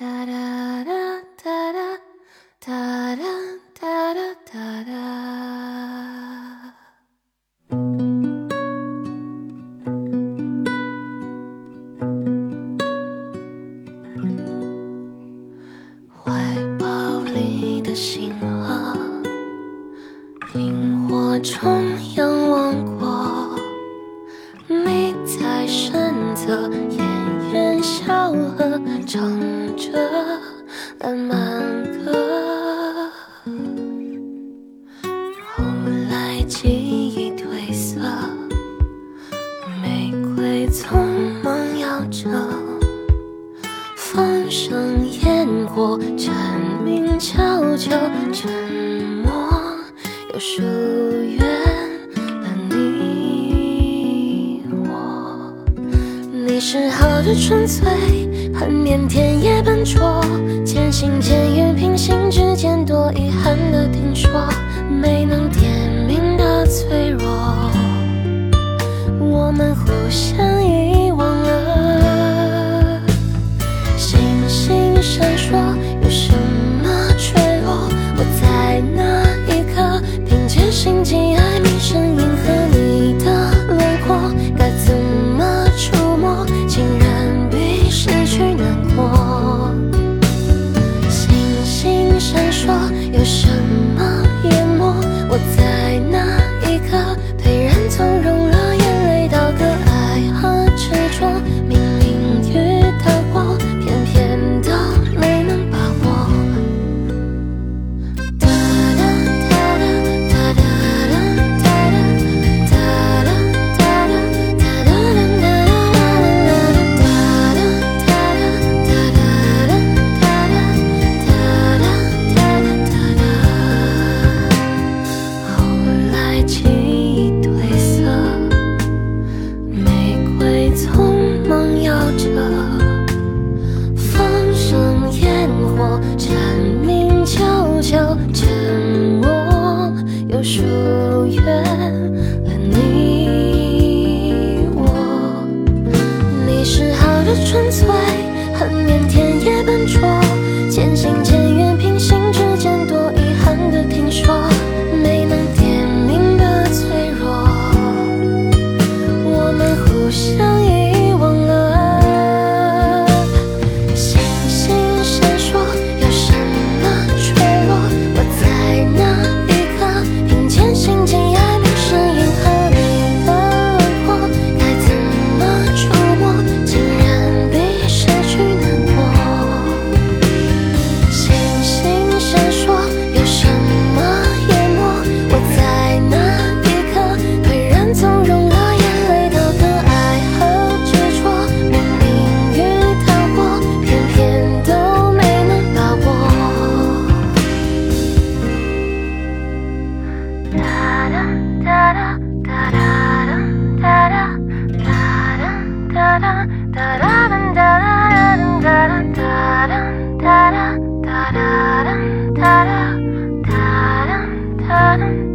哒哒哒哒哒哒哒哒哒哒。怀抱里的星河，萤火虫仰望过，你在身侧，烟云小河，记忆褪色，玫瑰匆忙摇着。风声烟火，蝉鸣悄悄，沉默又疏远了你我。你是好的纯粹，很腼腆也笨拙，渐行渐远，平行之间多遗憾的听说，互相遗忘了。星星闪烁，有什么脆弱？我在那一刻凭借心机爱迷声音和你的轮廓，该怎么触摸？竟然比失去难过。星星闪烁，有什 다른